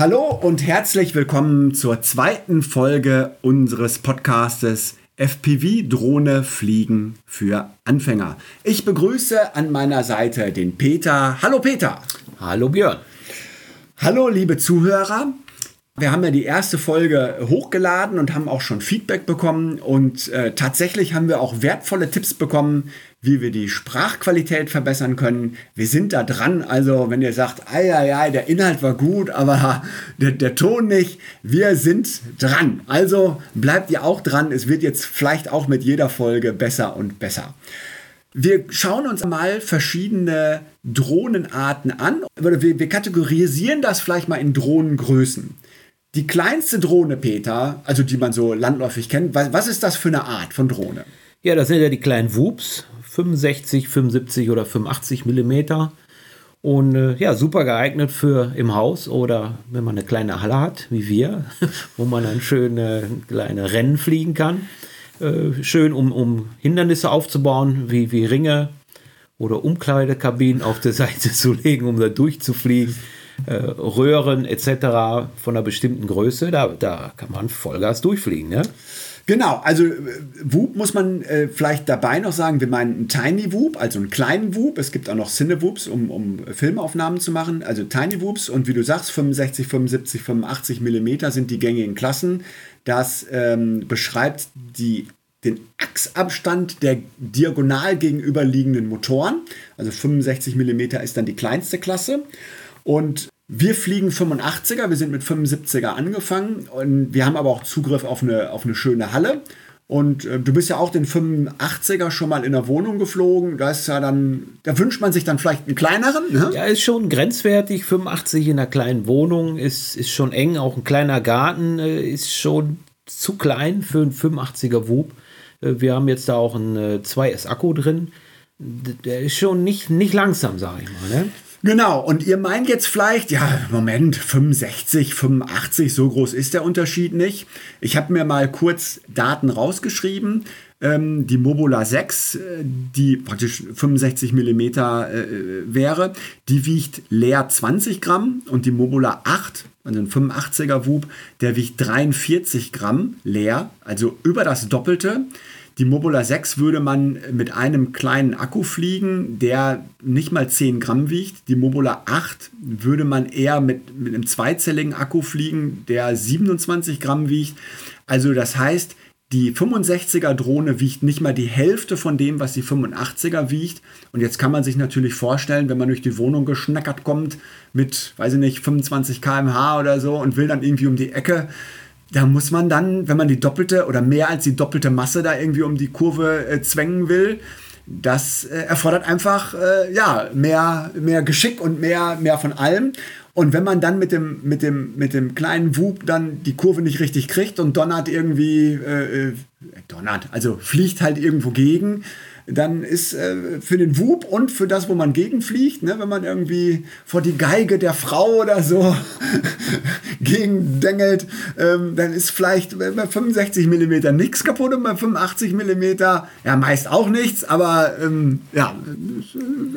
Hallo und herzlich willkommen zur zweiten Folge unseres Podcastes FPV Drohne Fliegen für Anfänger. Ich begrüße an meiner Seite den Peter. Hallo Peter. Hallo Björn. Hallo liebe Zuhörer. Wir haben ja die erste Folge hochgeladen und haben auch schon Feedback bekommen und äh, tatsächlich haben wir auch wertvolle Tipps bekommen, wie wir die Sprachqualität verbessern können. Wir sind da dran. Also, wenn ihr sagt, ja, der Inhalt war gut, aber der, der Ton nicht, wir sind dran. Also bleibt ihr auch dran. Es wird jetzt vielleicht auch mit jeder Folge besser und besser. Wir schauen uns mal verschiedene Drohnenarten an. Wir, wir kategorisieren das vielleicht mal in Drohnengrößen. Die kleinste Drohne, Peter, also die man so landläufig kennt, was, ist das für eine Art von Drohne? Ja, das sind ja die kleinen Whoops, 65, 75 oder 85 Millimeter. Und äh, ja, super geeignet für im Haus oder wenn man eine kleine Halle hat, wie wir, wo man dann schön äh, kleine Rennen fliegen kann. Äh, schön, um, um Hindernisse aufzubauen, wie, wie Ringe oder Umkleidekabinen auf der Seite zu legen, um da durchzufliegen. Äh, Röhren etc. von einer bestimmten Größe, da, da kann man Vollgas durchfliegen. Ne? Genau, also äh, Whoop muss man äh, vielleicht dabei noch sagen, wir meinen einen Tiny Whoop, also einen kleinen Whoop. Es gibt auch noch Cine Whoops, um, um Filmaufnahmen zu machen. Also Tiny Whoops und wie du sagst, 65, 75, 85 Millimeter sind die gängigen Klassen. Das ähm, beschreibt die den Achsabstand der diagonal gegenüberliegenden Motoren. Also 65 Millimeter ist dann die kleinste Klasse. Und wir fliegen 85er, wir sind mit 75er angefangen und wir haben aber auch Zugriff auf eine, auf eine schöne Halle. Und äh, du bist ja auch den 85er schon mal in der Wohnung geflogen. Da ist ja dann, da wünscht man sich dann vielleicht einen kleineren. Ne? Ja, ist schon grenzwertig. 85 in einer kleinen Wohnung ist, ist schon eng. Auch ein kleiner Garten äh, ist schon zu klein für einen 85er Wub. Äh, wir haben jetzt da auch einen 2S-Akku äh, drin. Der ist schon nicht, nicht langsam, sage ich mal. Ne? Genau, und ihr meint jetzt vielleicht, ja, Moment, 65, 85, so groß ist der Unterschied nicht. Ich habe mir mal kurz Daten rausgeschrieben. Ähm, die Mobula 6, äh, die praktisch 65 mm äh, wäre, die wiegt leer 20 Gramm und die Mobula 8, also ein 85er Wub, der wiegt 43 Gramm leer, also über das Doppelte. Die Mobula 6 würde man mit einem kleinen Akku fliegen, der nicht mal 10 Gramm wiegt. Die Mobula 8 würde man eher mit, mit einem zweizelligen Akku fliegen, der 27 Gramm wiegt. Also das heißt, die 65er Drohne wiegt nicht mal die Hälfte von dem, was die 85er wiegt. Und jetzt kann man sich natürlich vorstellen, wenn man durch die Wohnung geschnackert kommt mit, weiß ich nicht, 25 km/h oder so und will dann irgendwie um die Ecke, da muss man dann, wenn man die doppelte oder mehr als die doppelte Masse da irgendwie um die Kurve äh, zwängen will, das äh, erfordert einfach äh, ja, mehr, mehr Geschick und mehr, mehr von allem. Und wenn man dann mit dem, mit dem, mit dem kleinen Wub dann die Kurve nicht richtig kriegt und donnert irgendwie, äh, äh donnert, also fliegt halt irgendwo gegen, dann ist äh, für den Wub und für das, wo man gegenfliegt, ne, wenn man irgendwie vor die Geige der Frau oder so gegendengelt, ähm, dann ist vielleicht bei 65 mm nichts kaputt und bei 85 mm ja meist auch nichts, aber ähm, ja,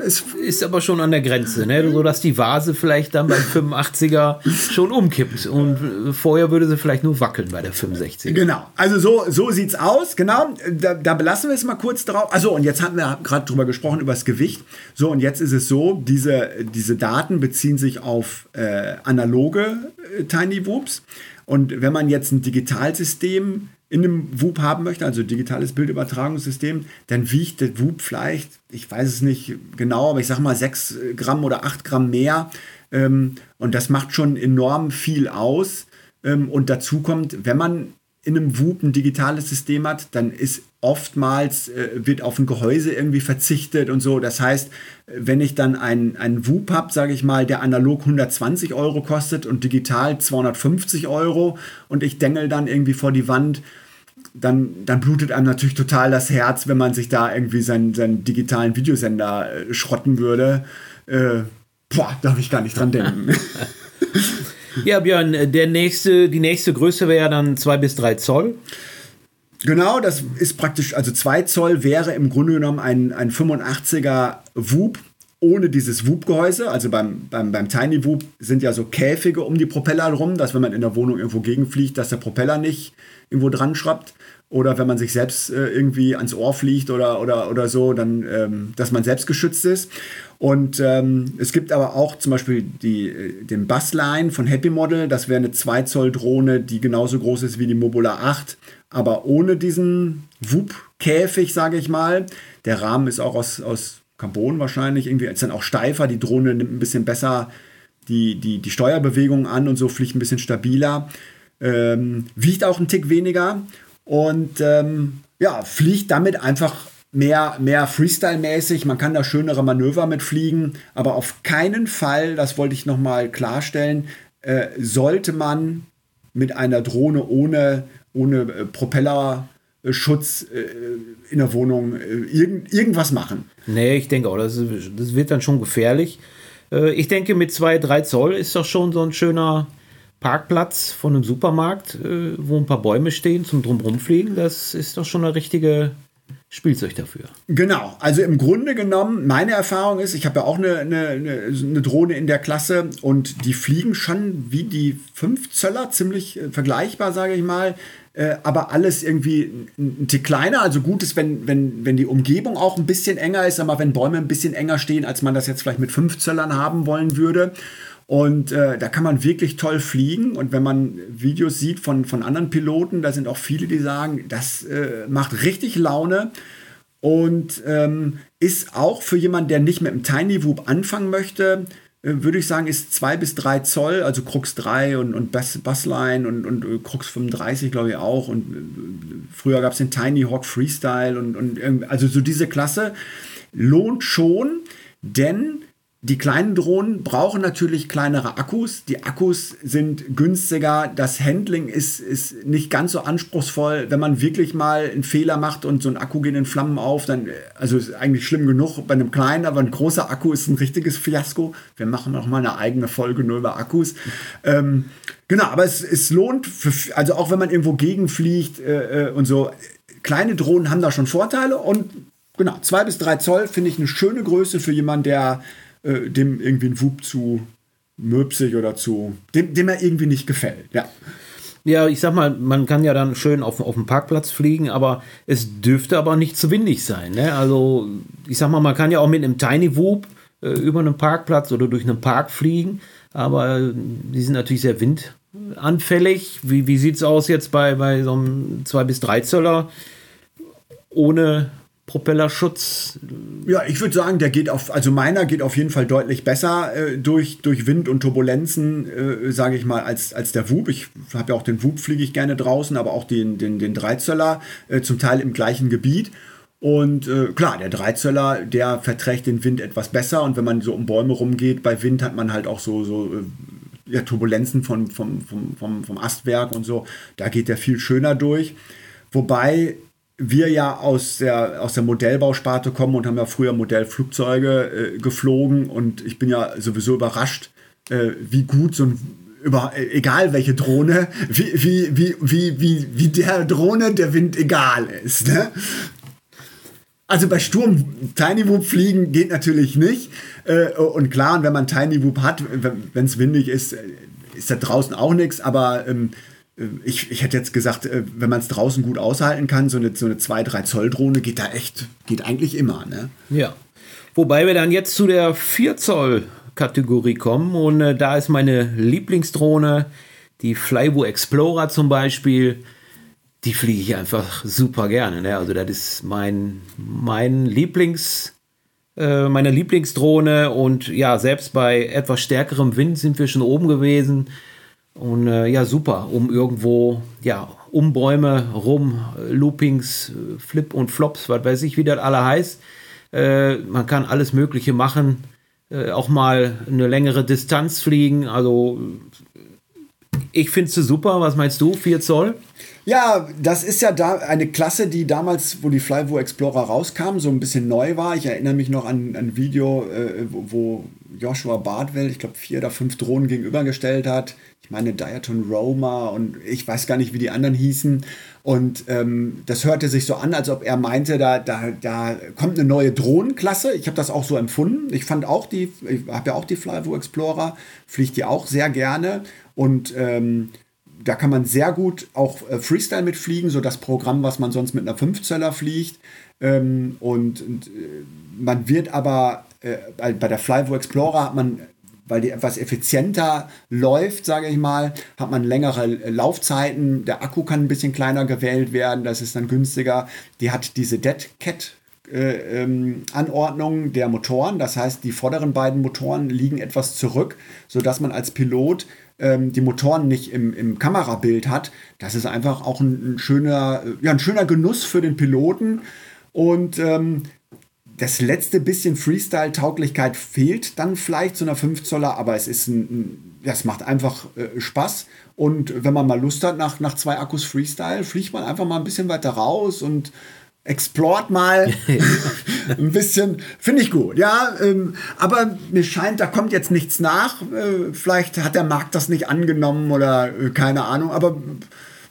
es ist aber schon an der Grenze, ne, so dass die Vase vielleicht dann beim 85er schon umkippt und vorher würde sie vielleicht nur wackeln bei der 65. Genau, also so so sieht's aus, genau. Da, da belassen wir es mal kurz drauf. Also und jetzt haben wir gerade drüber gesprochen, über das Gewicht. So, und jetzt ist es so, diese, diese Daten beziehen sich auf äh, analoge äh, Tiny Whoops. Und wenn man jetzt ein Digitalsystem in einem WUP haben möchte, also digitales Bildübertragungssystem, dann wiegt der WUP vielleicht, ich weiß es nicht genau, aber ich sage mal 6 Gramm oder 8 Gramm mehr. Ähm, und das macht schon enorm viel aus. Ähm, und dazu kommt, wenn man in einem WUP ein digitales System hat, dann ist oftmals äh, wird auf ein Gehäuse irgendwie verzichtet und so. Das heißt, wenn ich dann einen, WUP habe, sage ich mal, der analog 120 Euro kostet und digital 250 Euro und ich dengel dann irgendwie vor die Wand, dann, dann blutet einem natürlich total das Herz, wenn man sich da irgendwie seinen, seinen digitalen Videosender äh, schrotten würde. Äh, boah, darf ich gar nicht dran denken. ja, Björn, der nächste, die nächste Größe wäre dann 2 bis 3 Zoll. Genau, das ist praktisch, also 2 Zoll wäre im Grunde genommen ein, ein 85er WUP ohne dieses Wub-Gehäuse. Also beim, beim, beim Tiny Wub sind ja so Käfige um die Propeller rum, dass wenn man in der Wohnung irgendwo gegenfliegt, dass der Propeller nicht irgendwo dran schraubt. Oder wenn man sich selbst äh, irgendwie ans Ohr fliegt oder, oder, oder so, dann, ähm, dass man selbst geschützt ist. Und ähm, es gibt aber auch zum Beispiel die, äh, den Bassline von Happy Model. Das wäre eine 2 Zoll Drohne, die genauso groß ist wie die Mobula 8, aber ohne diesen Wub-Käfig, sage ich mal. Der Rahmen ist auch aus, aus Carbon wahrscheinlich, irgendwie ist dann auch steifer, die Drohne nimmt ein bisschen besser die, die, die Steuerbewegung an und so fliegt ein bisschen stabiler, ähm, wiegt auch einen Tick weniger und ähm, ja, fliegt damit einfach mehr, mehr Freestyle-mäßig. Man kann da schönere Manöver mitfliegen, aber auf keinen Fall, das wollte ich nochmal klarstellen, äh, sollte man mit einer Drohne ohne, ohne äh, Propeller Schutz äh, in der Wohnung, äh, irgend, irgendwas machen. Nee, ich denke auch, das, das wird dann schon gefährlich. Äh, ich denke, mit 2, 3 Zoll ist doch schon so ein schöner Parkplatz von einem Supermarkt, wo ein paar Bäume stehen zum Drumherumfliegen. Das ist doch schon eine richtige Spielzeug dafür. Genau, also im Grunde genommen, meine Erfahrung ist, ich habe ja auch eine, eine, eine, Drohne in der Klasse und die fliegen schon wie die 5 Zöller, ziemlich vergleichbar, sage ich mal äh, aber alles irgendwie ein, Tick kleiner. Also gut ist, wenn, wenn, wenn die Umgebung auch ein bisschen enger ist, aber wenn Bäume ein bisschen enger stehen, als man das jetzt vielleicht mit fünf Zöllern haben wollen würde. Und äh, da kann man wirklich toll fliegen. Und wenn man Videos sieht von, von anderen Piloten, da sind auch viele, die sagen, das äh, macht richtig Laune. Und ähm, ist auch für jemanden, der nicht mit dem Tiny Whoop anfangen möchte, äh, würde ich sagen, ist 2 bis 3 Zoll, also Crux 3 und, und Bass, Bassline und, und äh, Crux 35, glaube ich, auch. Und äh, früher gab es den Tiny Hawk Freestyle und, und also so diese Klasse lohnt schon, denn die kleinen Drohnen brauchen natürlich kleinere Akkus. Die Akkus sind günstiger. Das Handling ist, ist nicht ganz so anspruchsvoll. Wenn man wirklich mal einen Fehler macht und so ein Akku geht in Flammen auf, dann, also ist eigentlich schlimm genug bei einem kleinen, aber ein großer Akku ist ein richtiges Fiasko. Wir machen noch mal eine eigene Folge nur über Akkus. Ähm, genau, aber es, es lohnt, für, also auch wenn man irgendwo gegenfliegt äh, äh und so. Kleine Drohnen haben da schon Vorteile und genau, zwei bis drei Zoll finde ich eine schöne Größe für jemanden, der äh, dem irgendwie ein Wub zu möpsig oder zu, dem, dem er irgendwie nicht gefällt. Ja. Ja, ich sag mal, man kann ja dann schön auf, auf dem Parkplatz fliegen, aber es dürfte aber nicht zu windig sein. Ne? Also, ich sag mal, man kann ja auch mit einem Tiny Whoop äh, über einen Parkplatz oder durch einen Park fliegen, aber äh, die sind natürlich sehr windanfällig. Wie, wie sieht es aus jetzt bei, bei so einem 2 bis 3 Zöller ohne Propellerschutz? Ja, ich würde sagen, der geht auf, also meiner geht auf jeden Fall deutlich besser äh, durch, durch Wind und Turbulenzen, äh, sage ich mal, als, als der Wub. Ich habe ja auch den Wub, fliege ich gerne draußen, aber auch den, den, den Dreizöller, äh, zum Teil im gleichen Gebiet. Und äh, klar, der Dreizöller, der verträgt den Wind etwas besser. Und wenn man so um Bäume rumgeht, bei Wind hat man halt auch so, so äh, ja, Turbulenzen von, vom, vom, vom, vom Astwerk und so. Da geht der viel schöner durch. Wobei wir ja aus der, aus der Modellbausparte kommen und haben ja früher Modellflugzeuge äh, geflogen und ich bin ja sowieso überrascht, äh, wie gut so ein über, egal welche Drohne, wie, wie, wie, wie, wie, wie der Drohne der Wind egal ist. Ne? Also bei Sturm Tiny Whoop fliegen geht natürlich nicht. Äh, und klar, wenn man Tiny Whoop hat, wenn es windig ist, ist da draußen auch nichts. Aber ähm, äh, ich, ich hätte jetzt gesagt, äh, wenn man es draußen gut aushalten kann, so eine, so eine 2-3 Zoll Drohne geht da echt, geht eigentlich immer. Ne? Ja. Wobei wir dann jetzt zu der 4 Zoll Kategorie kommen und äh, da ist meine Lieblingsdrohne, die Flywo Explorer zum Beispiel. Die fliege ich einfach super gerne. Ne? Also das ist mein, mein Lieblings, äh, meine Lieblingsdrohne und ja, selbst bei etwas stärkerem Wind sind wir schon oben gewesen. Und äh, ja, super, um irgendwo, ja, um Bäume rum, Loopings, Flip und Flops, was weiß ich, wie das alle heißt. Äh, man kann alles Mögliche machen, äh, auch mal eine längere Distanz fliegen. Also, ich finde es super. Was meinst du, 4 Zoll? Ja, das ist ja da eine Klasse, die damals, wo die Flyvo Explorer rauskam, so ein bisschen neu war. Ich erinnere mich noch an ein Video, äh, wo, Joshua Bartwell, ich glaube, vier oder fünf Drohnen gegenübergestellt hat. Ich meine Diaton Roma und ich weiß gar nicht, wie die anderen hießen. Und ähm, das hörte sich so an, als ob er meinte, da, da, da kommt eine neue Drohnenklasse. Ich habe das auch so empfunden. Ich fand auch die, ich habe ja auch die Flyvo Explorer, fliege die auch sehr gerne. Und ähm, da kann man sehr gut auch äh, Freestyle mitfliegen, so das Programm, was man sonst mit einer 5-Zöller fliegt. Ähm, und, äh, man wird aber bei, bei der Flyvo Explorer hat man weil die etwas effizienter läuft, sage ich mal, hat man längere Laufzeiten. Der Akku kann ein bisschen kleiner gewählt werden, das ist dann günstiger. Die hat diese Dead Cat äh, ähm, Anordnung der Motoren. Das heißt, die vorderen beiden Motoren liegen etwas zurück, sodass man als Pilot ähm, die Motoren nicht im, im Kamerabild hat. Das ist einfach auch ein, ein schöner, ja, ein schöner Genuss für den Piloten. Und ähm, das letzte bisschen Freestyle-Tauglichkeit fehlt dann vielleicht zu einer 5 Zoller, aber es ist ein, das macht einfach äh, Spaß. Und wenn man mal Lust hat nach, nach zwei Akkus Freestyle, fliegt man einfach mal ein bisschen weiter raus und explort mal ein bisschen. Finde ich gut, ja. Ähm, aber mir scheint, da kommt jetzt nichts nach. Äh, vielleicht hat der Markt das nicht angenommen oder äh, keine Ahnung, aber.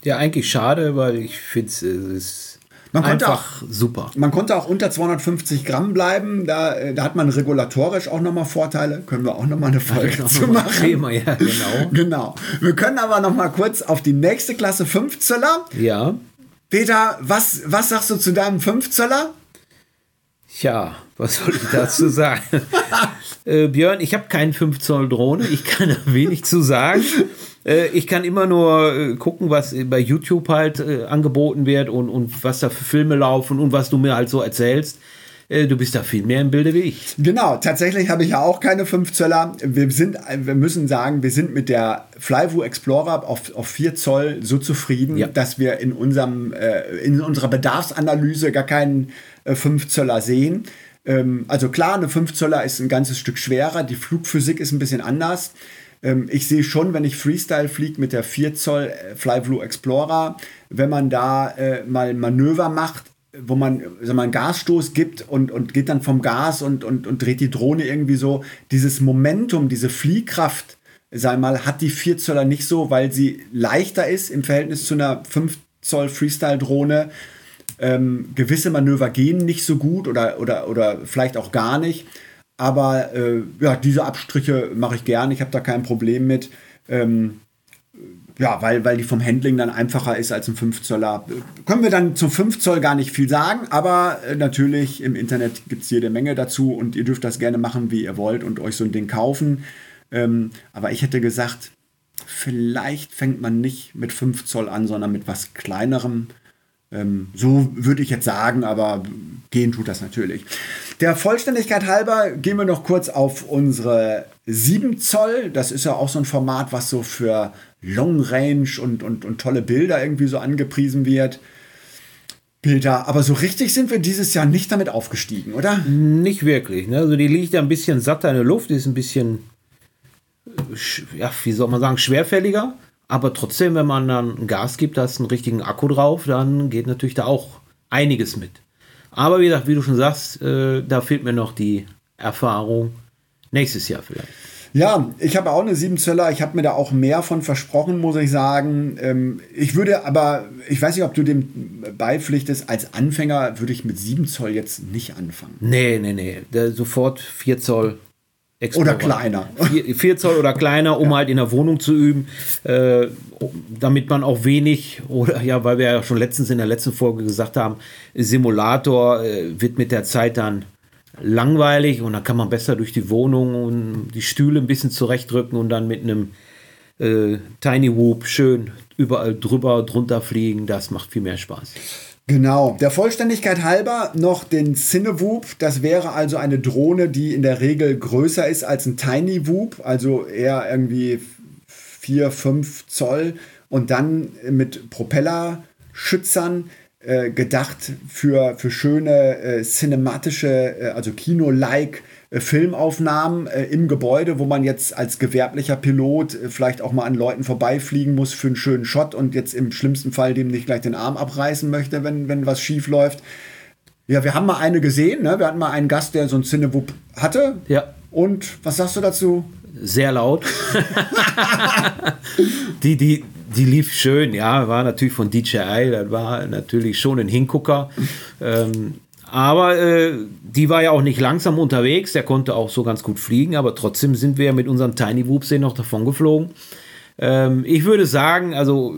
Ja, eigentlich schade, weil ich finde es man konnte Einfach auch, super. Man konnte auch unter 250 Gramm bleiben. Da, äh, da hat man regulatorisch auch nochmal Vorteile. Können wir auch nochmal eine Folge ja, zu machen. Thema, ja, genau. genau. Wir können aber nochmal kurz auf die nächste Klasse 5 Zöller. Ja. Peter, was, was sagst du zu deinem 5 Zöller? Tja, was soll ich dazu sagen? äh, Björn, ich habe keinen 5 Zoll Drohne. Ich kann da wenig zu sagen. Äh, ich kann immer nur äh, gucken, was bei YouTube halt äh, angeboten wird und, und was da für Filme laufen und was du mir halt so erzählst. Du bist da viel mehr im Bilde wie ich. Genau, tatsächlich habe ich ja auch keine 5 Zöller. Wir, sind, wir müssen sagen, wir sind mit der Flyview Explorer auf, auf 4 Zoll so zufrieden, ja. dass wir in, unserem, in unserer Bedarfsanalyse gar keinen 5 Zöller sehen. Ähm, also klar, eine 5 Zöller ist ein ganzes Stück schwerer, die Flugphysik ist ein bisschen anders. Ähm, ich sehe schon, wenn ich Freestyle fliege mit der 4 Zoll äh, Flyblue Explorer, wenn man da äh, mal Manöver macht, wo man mal einen Gasstoß gibt und, und geht dann vom Gas und, und, und dreht die Drohne irgendwie so. Dieses Momentum, diese Fliehkraft, sei mal, hat die 4 Zöller nicht so, weil sie leichter ist im Verhältnis zu einer 5 Zoll Freestyle-Drohne. Ähm, gewisse Manöver gehen nicht so gut oder, oder, oder vielleicht auch gar nicht. Aber äh, ja, diese Abstriche mache ich gern. Ich habe da kein Problem mit. Ähm, ja, weil, weil die vom Handling dann einfacher ist als ein 5 Zöller. Können wir dann zum 5 Zoll gar nicht viel sagen, aber äh, natürlich im Internet gibt es jede Menge dazu und ihr dürft das gerne machen, wie ihr wollt und euch so ein Ding kaufen. Ähm, aber ich hätte gesagt, vielleicht fängt man nicht mit 5 Zoll an, sondern mit was kleinerem. Ähm, so würde ich jetzt sagen, aber gehen tut das natürlich. Der Vollständigkeit halber gehen wir noch kurz auf unsere 7 Zoll. Das ist ja auch so ein Format, was so für Long Range und, und, und tolle Bilder irgendwie so angepriesen wird. Bilder, aber so richtig sind wir dieses Jahr nicht damit aufgestiegen, oder? Nicht wirklich. Ne? Also die liegt ja ein bisschen satter in der Luft, ist ein bisschen, ja, wie soll man sagen, schwerfälliger. Aber trotzdem, wenn man dann Gas gibt, da ist einen richtigen Akku drauf, dann geht natürlich da auch einiges mit. Aber wie gesagt, wie du schon sagst, äh, da fehlt mir noch die Erfahrung. Nächstes Jahr vielleicht. Ja, ich habe auch eine 7 Zöller. Ich habe mir da auch mehr von versprochen, muss ich sagen. Ähm, ich würde aber, ich weiß nicht, ob du dem beipflichtest, als Anfänger würde ich mit 7 Zoll jetzt nicht anfangen. Nee, nee, nee. Der, sofort 4 Zoll Explorer. Oder kleiner. 4 Zoll oder kleiner, um ja. halt in der Wohnung zu üben, äh, damit man auch wenig, oder ja, weil wir ja schon letztens in der letzten Folge gesagt haben, Simulator äh, wird mit der Zeit dann langweilig und dann kann man besser durch die Wohnung und die Stühle ein bisschen zurechtdrücken und dann mit einem äh, Tiny Whoop schön überall drüber, drunter fliegen. Das macht viel mehr Spaß. Genau. Der Vollständigkeit halber noch den Cinewoop. Das wäre also eine Drohne, die in der Regel größer ist als ein Tiny Whoop, also eher irgendwie 4, 5 Zoll und dann mit Propellerschützern äh, gedacht für, für schöne äh, cinematische, äh, also Kino-like äh, Filmaufnahmen äh, im Gebäude, wo man jetzt als gewerblicher Pilot vielleicht auch mal an Leuten vorbeifliegen muss für einen schönen Shot und jetzt im schlimmsten Fall dem nicht gleich den Arm abreißen möchte, wenn, wenn was schief läuft. Ja, wir haben mal eine gesehen, ne? wir hatten mal einen Gast, der so ein Cinewhoop hatte. Ja. Und was sagst du dazu? Sehr laut. die, die, die lief schön, ja, war natürlich von DJI, das war natürlich schon ein Hingucker. Ähm, aber äh, die war ja auch nicht langsam unterwegs, der konnte auch so ganz gut fliegen, aber trotzdem sind wir mit unserem Tiny Whoop noch davon geflogen. Ähm, ich würde sagen, also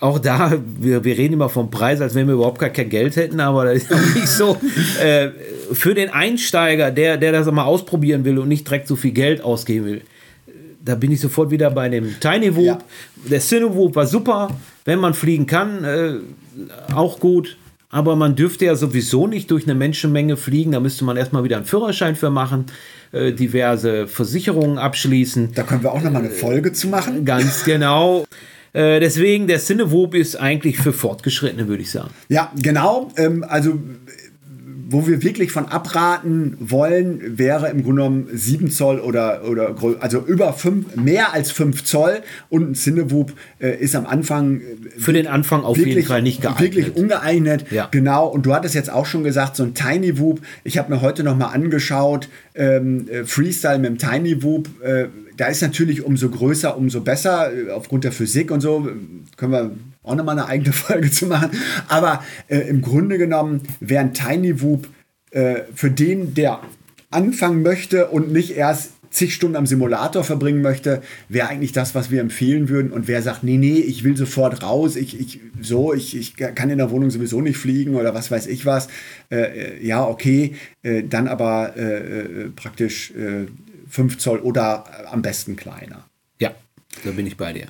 auch da, wir, wir reden immer vom Preis, als wenn wir überhaupt gar kein Geld hätten, aber das ist auch nicht so. Äh, für den Einsteiger, der, der das mal ausprobieren will und nicht direkt so viel Geld ausgeben will, da bin ich sofort wieder bei dem Tiny Whoop. Ja. Der Cinewoop war super, wenn man fliegen kann, äh, auch gut. Aber man dürfte ja sowieso nicht durch eine Menschenmenge fliegen. Da müsste man erstmal wieder einen Führerschein für machen, äh, diverse Versicherungen abschließen. Da können wir auch nochmal eine Folge zu machen. Ganz genau. Äh, deswegen, der Cinewoop ist eigentlich für Fortgeschrittene, würde ich sagen. Ja, genau. Ähm, also wo wir wirklich von abraten wollen, wäre im Grunde genommen 7 Zoll oder, oder also über 5, mehr als 5 Zoll und ein Cinewoop äh, ist am Anfang äh, für den Anfang auf wirklich, jeden Fall nicht geeignet. Wirklich ungeeignet. Ja. Genau. Und du hattest jetzt auch schon gesagt, so ein Tiny Woop. Ich habe mir heute noch mal angeschaut, ähm, äh, Freestyle mit dem Tiny Woop. Äh, da ist natürlich umso größer, umso besser, äh, aufgrund der Physik und so. Können wir auch nochmal eine eigene Folge zu machen. Aber äh, im Grunde genommen wäre ein Tiny Whoop äh, für den, der anfangen möchte und nicht erst zig Stunden am Simulator verbringen möchte, wäre eigentlich das, was wir empfehlen würden. Und wer sagt, nee, nee, ich will sofort raus, ich, ich so, ich, ich kann in der Wohnung sowieso nicht fliegen oder was weiß ich was, äh, äh ja, okay, äh, dann aber äh, äh praktisch 5 Zoll oder am besten kleiner. Ja, da bin ich bei dir.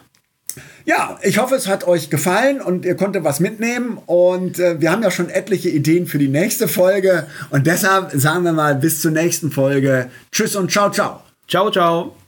Ja, ich hoffe, es hat euch gefallen und ihr konntet was mitnehmen. Und äh, wir haben ja schon etliche Ideen für die nächste Folge. Und deshalb sagen wir mal bis zur nächsten Folge. Tschüss und ciao, ciao. Ciao, ciao.